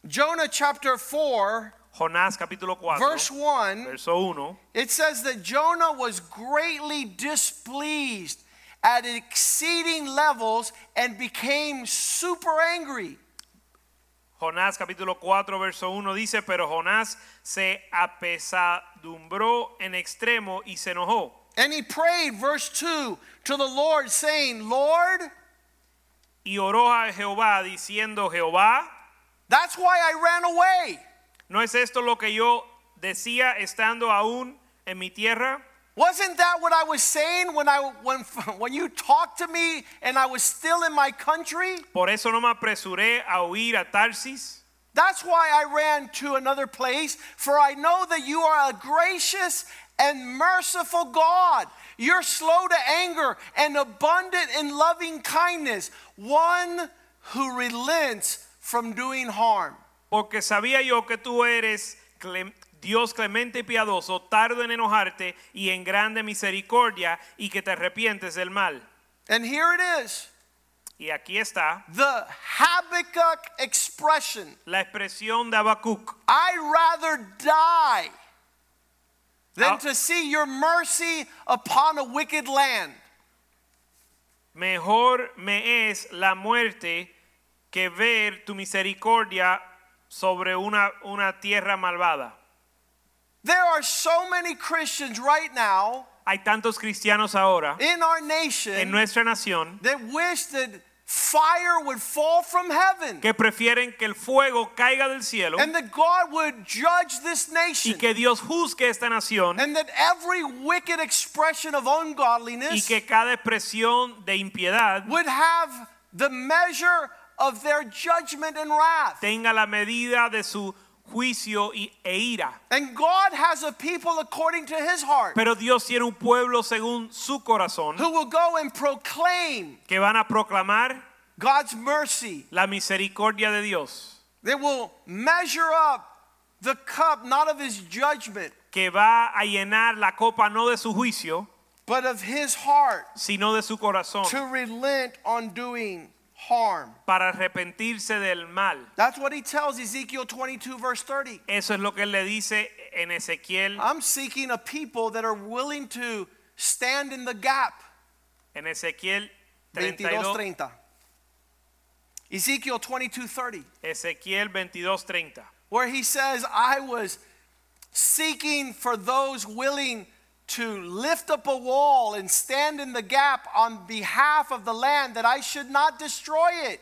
Jonah chapter 4, Jonás capítulo 4, verse 1, verso 1. it says that Jonah was greatly displeased at exceeding levels and became super angry. Jonás capítulo 4 verso 1 dice, pero Jonás se apesadumbró en extremo y se enojó. And he prayed, verse 2, to the Lord, saying, Lord, Y oró a Jehová diciendo, Jehová, that's why I ran away. ¿no es esto lo que yo decía estando aún en mi tierra? Wasn't that what I was saying when I when when you talked to me and I was still in my country? Por eso no me apresuré a huir a Tarsis. That's why I ran to another place, for I know that you are a gracious and merciful God. You're slow to anger and abundant in loving kindness, one who relents from doing harm. Porque sabía yo que tú eres Dios clemente y piadoso, tardo en enojarte y en grande misericordia y que te arrepientes del mal. And here it is Y aquí está the Habakkuk expression la expresión de Habacuc. I'd rather die than Ah. to see your mercy upon a wicked land. Mejor me es la muerte que ver tu misericordia sobre una, una tierra malvada. There are so many Christians right now Hay tantos cristianos ahora in our en nation nuestra nación that wish that fire would fall from heaven que prefieren que el fuego caiga del cielo and that God would judge this y nation que Dios juzgue esta nación and that every wicked expression of y ungodliness que cada expresión de impiedad would have the measure of their judgment and wrath. tenga la medida de su juicio y, e ira. And God has a people according to his heart Pero Dios tiene un pueblo según su corazón who will go and proclaim que van a proclamar God's mercy. la misericordia de Dios, They will measure up the cup not of his judgment, que va a llenar la copa no de su juicio, but of his heart sino de su corazón, to relent on doing harm. para arrepentirse del mal. That's what he tells Ezekiel 22, verse 30. Eso es lo que él le dice en Ezequiel, I'm seeking a people that are willing to stand in the gap. en Ezequiel 32, 22:30. Ezekiel 22:30, Ezequiel 22:30. where he says, "I was seeking for those willing to lift up a wall and stand in the gap on behalf of the land that I should not destroy it."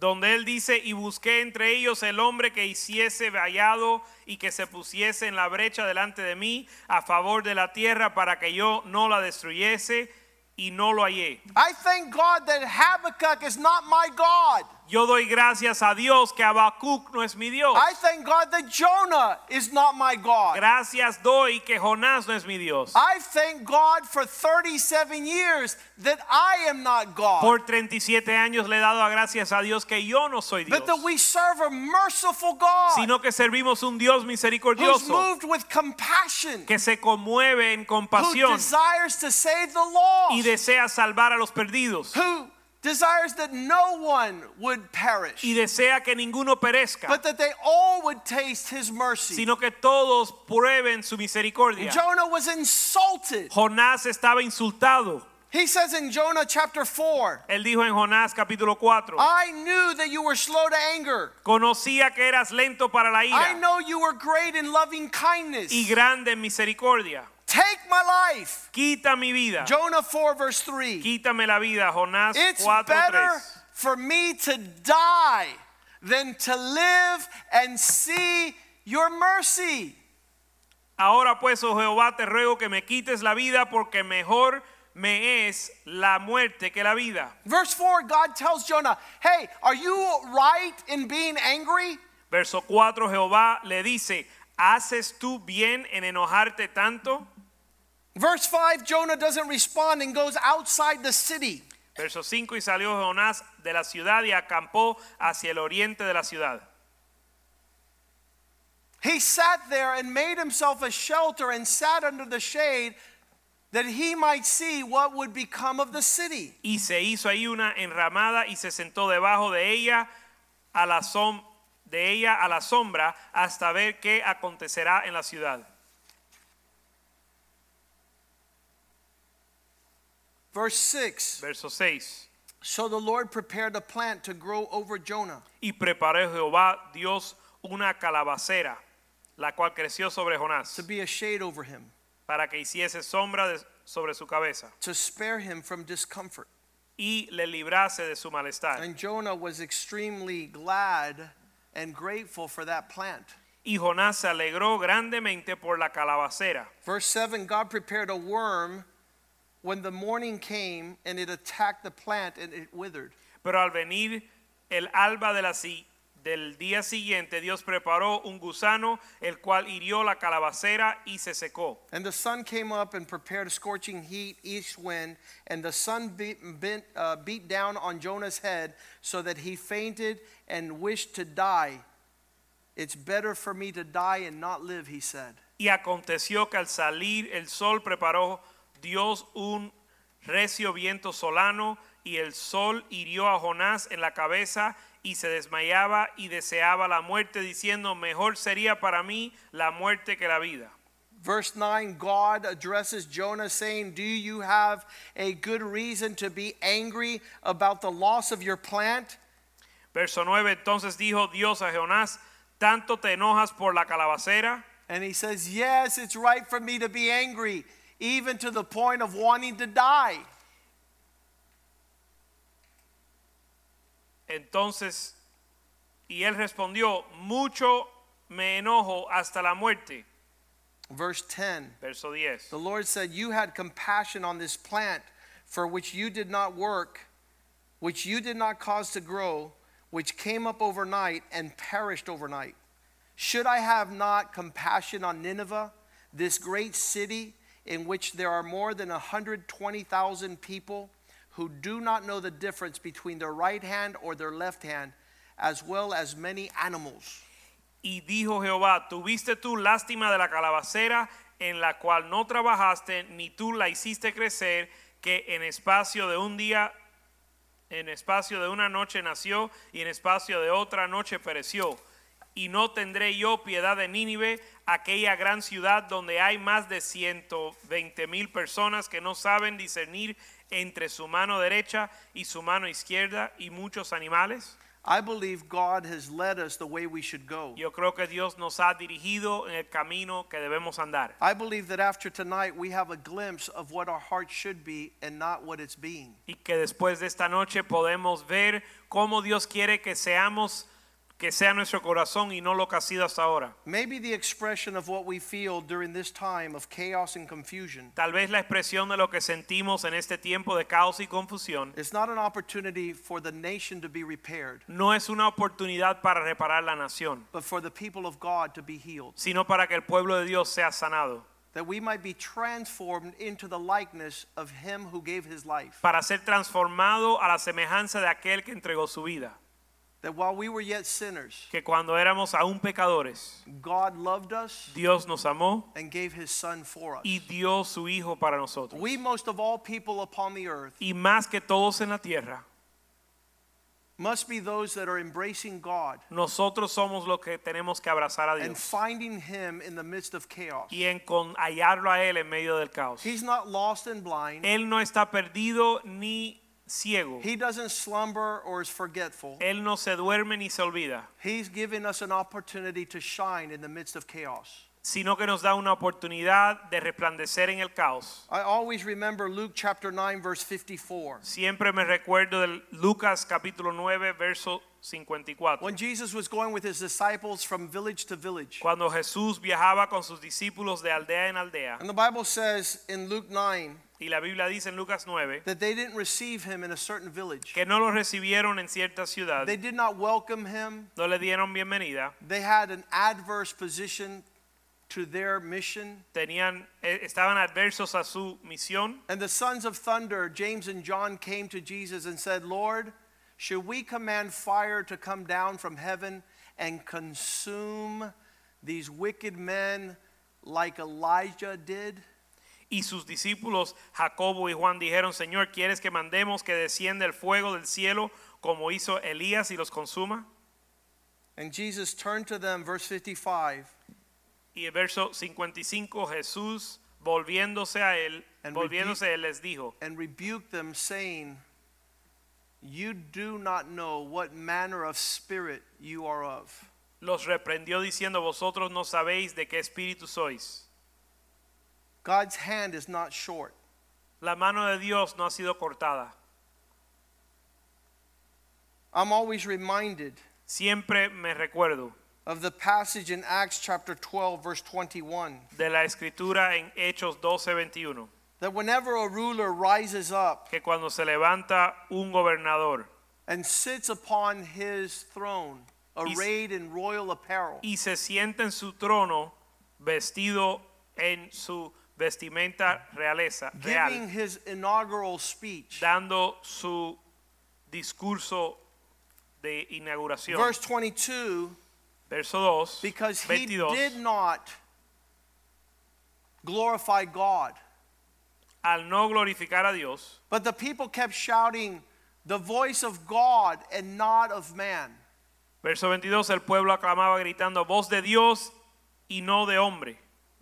donde él dice, y busqué entre ellos el hombre que hiciese vallado y que se pusiese en la brecha delante de mí a favor de la tierra para que yo no la destruyese y no lo hallé. I thank God that Habakkuk is not my God. Yo doy gracias a Dios que Habacuc no es mi Dios. I thank God that Jonah is not my God. Gracias doy que Jonás no es mi Dios. I thank God for 37 years that I am not God. Por 37 años le he dado a gracias a Dios que yo no soy Dios, But that we serve a merciful God sino que servimos un Dios who's misericordioso moved with compassion, que se conmueve en who compasión desires to save the lost, y desea salvar a los perdidos who desires that no one would perish, y desea que ninguno perezca. but that they all would taste his mercy. sino que todos prueben su misericordia. Jonah was insulted. Jonás estaba insultado. He says in Jonah chapter 4, Él dijo en Jonás capítulo 4, I knew that you were slow to anger. conocía que eras lento para la I know you were great in loving kindness. y grande en misericordia. Take my life. Quita mi vida. Jonah 4, verse 3. Quítame la vida. Jonás It's 4, better 3. for me to die than to live and see your mercy. Ahora pues, oh Jehová, te ruego que me quites la vida porque mejor me es la muerte que la vida. Verse 4, God tells Jonah, Hey, are you right in being angry? Verso 4, Jehová le dice, ¿haces tú bien en enojarte tanto? Verse 5, Jonah doesn't respond and goes outside the city. Verso 5 y salió Jonás de la ciudad y acampó hacia el oriente de la ciudad. He sat there and made himself a shelter and sat under the shade that he might see what would become of the city. Y se hizo ahí una enramada y se sentó debajo de ella a la som- de ella a la sombra hasta ver qué acontecerá en la ciudad. Verse 6 Verso 6. So the Lord prepared a plant to grow over Jonah. Y preparó Jehová Dios una calabacera, la cual creció sobre Jonás, to be a shade over him, para que hiciese sombra de- sobre su cabeza to spare him from discomfort. y le librase de su malestar. And Jonah was extremely glad and grateful for that plant. Y Jonás se alegró grandemente por la calabacera. Verse 7 God prepared a worm when the morning came, and it attacked the plant and it withered. Pero al venir el alba de la si- del día siguiente, Dios preparó un gusano, el cual hirió la calabacera y se secó. And the sun came up and prepared a scorching heat, east wind, and the sun beat, bent, uh, beat down on Jonah's head so that he fainted and wished to die. It's better for me to die and not live, he said. Y aconteció que al salir el sol preparó Dios un recio viento solano y el sol hirió a Jonás en la cabeza y se desmayaba y deseaba la muerte diciendo mejor sería para mí la muerte que la vida. Verse 9 God addresses Jonah saying, Do you have a good reason to be angry about the loss of your plant? Verso 9 entonces dijo Dios a Jonás, ¿tanto te enojas por la calabacera? And he says, Yes, it's right for me to be angry, even to the point of wanting to die. Entonces, y él respondió, mucho me enojo hasta la muerte. Verse 10 Verso 10. The Lord said, You had compassion on this plant for which you did not work, which you did not cause to grow, which came up overnight and perished overnight. Should I have not compassion on Nineveh, this great city in which there are more than 120,000 people who do not know the difference between their right hand or their left hand, as well as many animals? Y dijo Jehová, tuviste tú lástima de la calabacera en la cual no trabajaste, ni tú la hiciste crecer, que en espacio de un día, en espacio de una noche nació, y en espacio de otra noche pereció. Y no tendré yo piedad de Nínive, aquella gran ciudad donde hay más de 120 mil personas que no saben discernir entre su mano derecha y su mano izquierda y muchos animales. I believe God has led us the way we should go. Yo creo que Dios nos ha dirigido en el camino que debemos andar. I believe that after tonight we have a glimpse of what our heart should be and not what it's being. Y que después de esta noche podemos ver cómo Dios quiere que seamos, que sea nuestro corazón y no lo que ha sido hasta ahora. Maybe the expression of what we feel during this time of chaos and confusion Tal vez la expresión de lo que sentimos en este tiempo de caos y confusión is not an opportunity for the nation to be repaired, no es una oportunidad para reparar la nación, but for the people of God to be healed. sino para que el pueblo de Dios sea sanado, That we might be transformed into the likeness of Him who gave His life. para ser transformado a la semejanza de aquel que entregó su vida. That while we were yet sinners, Que cuando éramos aún pecadores, God loved us Dios nos amó and gave His Son for us. y dio su Hijo para nosotros. We, most of all people upon the earth, Y más que todos en la tierra, must be those that are embracing God nosotros somos los que tenemos que abrazar a and Dios finding Him in the midst of chaos. y en con hallarlo a Él en medio del caos. He's not lost and blind. Él no está perdido ni ciego. He doesn't slumber or is forgetful. Él no se duerme ni se olvida, He's given us an opportunity to shine in the midst of chaos. Sino que nos da una oportunidad de resplandecer en el caos. I always remember Luke chapter 9, verse 54. Siempre me recuerdo de Lucas capítulo 9, verso 54. When Jesus was going with his disciples from village to village. Cuando Jesús viajaba con sus discípulos de aldea en aldea, And the Bible says in Luke 9 y la Biblia dice en Lucas 9 that they didn't receive him in a certain village. que no lo recibieron en cierta ciudad, They did not welcome him. no le dieron bienvenida, They had an adverse position to their mission. tenían, eh, estaban adversos a su misión. And the sons of thunder, James and John, came to Jesus and said, Lord, should we command fire to come down from heaven and consume these wicked men like Elijah did? Y sus discípulos Jacobo y Juan dijeron, Señor, ¿quieres que mandemos que descienda el fuego del cielo como hizo Elías y los consuma? And Jesus turned to them, verse 55, Y el verso 55, Jesús volviéndose a él, And volviéndose a él les dijo, and rebuked them, saying, You do not know what manner of spirit you are of. los reprendió diciendo, vosotros no sabéis de qué espíritu sois. God's hand is not short. La mano de Dios no ha sido cortada. I'm always reminded Siempre me recuerdo of the passage in Acts chapter 12, verse 21, de la escritura en Hechos 12:21, that whenever a ruler rises up que cuando se levanta un gobernador and sits upon his throne, arrayed in royal apparel, y se sienta en su trono vestido en su vestimenta realeza giving his inaugural speech. dando su discurso de inauguración. Verse 22 Verso 2, because he 22. did not glorify God. Al no glorificar a Dios, But the people kept shouting, the voice of God and not of man. verso 22, el pueblo aclamaba gritando, voz de Dios y no de hombre.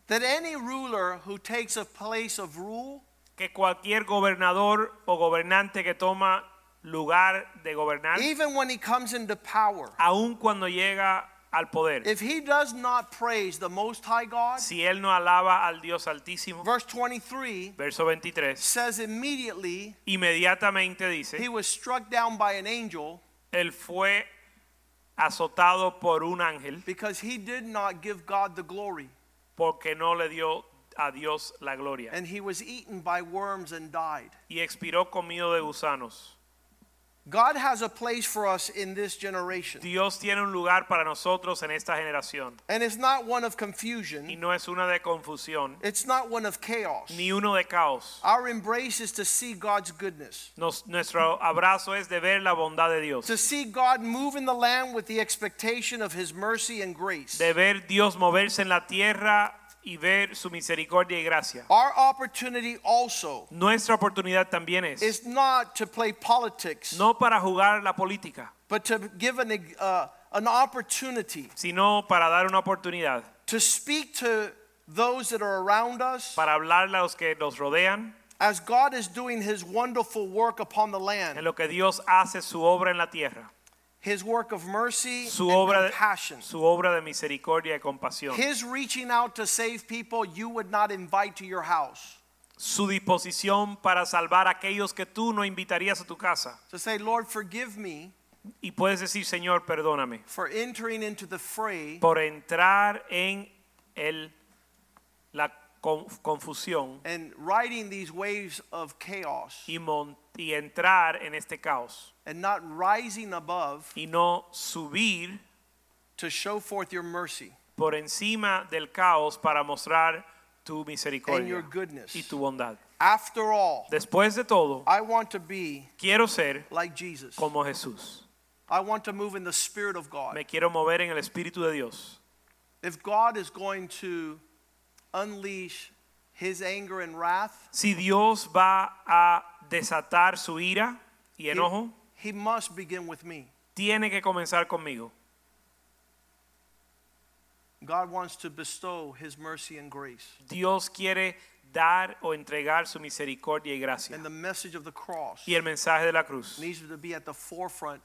That any ruler who takes a place of rule Que cualquier gobernador o gobernante que toma lugar de gobernar, even when he comes into power, aun cuando llega al poder, if he does not praise the Most High God, si él no alaba al Dios Altísimo, verse 23 verso 23, says immediately inmediatamente dice, he was struck down by an angel él fue azotado por un ángel because he did not give God the glory, porque no le dio a Dios la gloria and he was eaten by worms and died. y expiró comido de gusanos. God has a place for us in this generation, Dios tiene un lugar para nosotros en esta generación and it's not one of confusion. y no es una de confusión it's not one of chaos. ni uno de caos. Our embrace is to see God's goodness. Nos- nuestro abrazo es de ver la bondad de Dios, to see God move in the land with the expectation of his mercy and grace. de ver Dios moverse en la tierra y ver su misericordia y gracia. Our opportunity also Nuestra oportunidad también es is not to play politics, no para jugar la política, but to give an, uh, an opportunity sino para dar una oportunidad to speak to those that are around us para hablarle a los que nos rodean as God is doing his wonderful work upon the en land, lo que Dios hace su obra en la tierra, his work of mercy su and obra de, compassion. su obra de misericordia y compasión, His reaching out to save people you would not invite to your house. su disposición para salvar a aquellos que tú no invitarías a tu casa. To say, Lord, forgive me Y puedes decir, Señor, perdóname for entering into the fray por entrar en el, la confusión and riding these waves of chaos y, mon- y entrar en este caos and not rising above y no subir to show forth your mercy por encima del caos para mostrar tu and your misericordia goodness. y tu bondad. After all, Después de todo, I want to be quiero ser like Jesus. como Jesús. I want to move in the Spirit of God. Me quiero mover en el Espíritu de Dios. If God is going to unleash his anger and wrath, Si Dios va a desatar su ira y he, enojo, he must begin with me. tiene que comenzar conmigo. God wants to bestow his mercy and grace. Dios quiere dar o entregar su misericordia y gracia. And the message of the cross Y el mensaje de la cruz needs to be at the forefront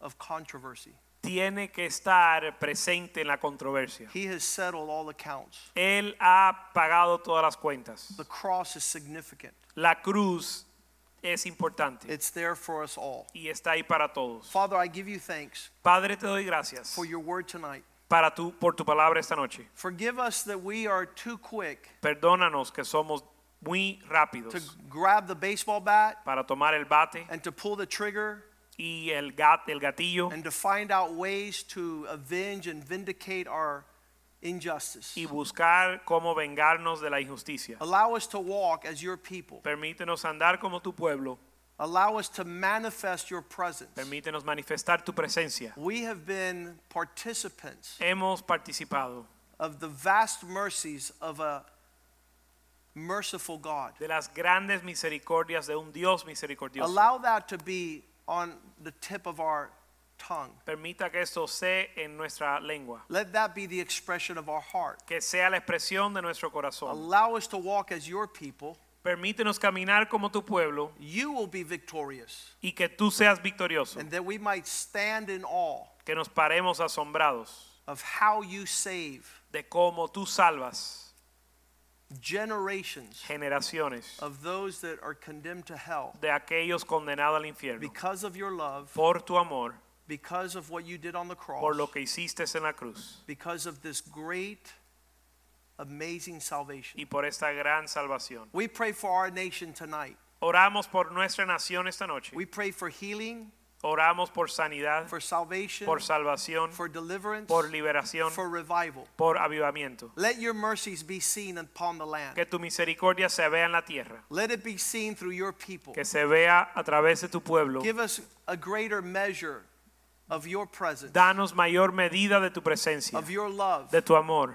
of controversy. Tiene que estar presente en la controversia. He has settled all accounts. Él ha pagado todas las cuentas. The cross is significant. La cruz es importante It's there for us all. y está ahí para todos. Father, I give you thanks Padre, te doy gracias for your word tonight. para tu, por tu palabra esta noche. Forgive us that we are too quick Perdónanos que somos muy to rápidos grab the baseball bat para tomar el bate and to pull the trigger y el, gat, el gatillo and to find out ways to avenge and vindicate our injustice. y buscar cómo vengarnos de la injusticia. Allow us to walk as your people. Permítenos andar como tu pueblo. Allow us to manifest your presence. Permítenos manifestar tu presencia. We have been participants Hemos participado of the vast mercies of a merciful God. de las grandes misericordias de un Dios misericordioso. Allow that to be on the tip of our tongue. Permita que esto sea en nuestra lengua, Let that be the expression of our heart. que sea la expresión de nuestro corazón. Allow us to walk as your people. Permítenos caminar como tu pueblo You will be victorious. y que tú seas victorioso, And that we might stand in awe que nos paremos asombrados of how you save de cómo tú salvas generations generaciones of those that are condemned to hell de aquellos condenados al infierno because of your love por tu amor because of what you did on the cross, por lo que hiciste en la cruz because of this great, amazing salvation. y por esta gran salvación. We pray for our nation tonight. Oramos por nuestra nación esta noche. We pray for healing, Oramos por sanidad, for salvation, por salvación, for deliverance, por liberación, for revival. por avivamiento. Let your mercies be seen upon the land. Que tu misericordia se vea en la tierra, Let it be seen through your people. que se vea a través de tu pueblo. Give us a greater measure of your presence, Danos mayor medida de tu presencia, of your love, de tu amor,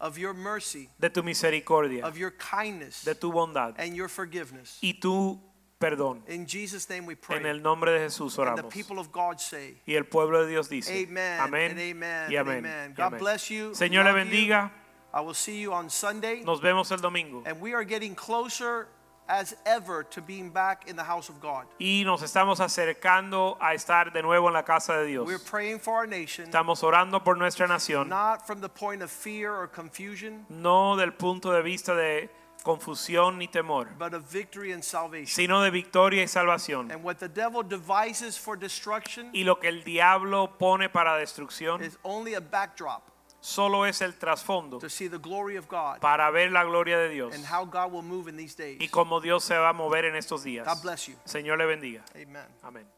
of your mercy, de tu misericordia, of your kindness, de tu bondad and your forgiveness. y tu perdón. In Jesus' name we pray. En el nombre de Jesús And the oramos. people of God say, Y el pueblo de Dios dice, Amen amén y amén. God bless you. Señor le bendiga. I will see you on Sunday. Nos vemos el domingo. And we are getting closer as ever to being back in the house of God. Y nos estamos acercando a estar de nuevo en la casa de Dios. We're praying for our nation, Estamos orando por nuestra nación, not from the point of fear or confusion, no del punto de vista de confusión ni temor, but of victory and salvation. sino de victoria y salvación. And what the devil devises for destruction Y lo que el diablo pone para destrucción is only a backdrop solo es el trasfondo to see the glory of God para ver la gloria de Dios and how God will move in these y days. cómo Dios se va a mover en estos días. God bless you. Señor le bendiga. Amen. Amén.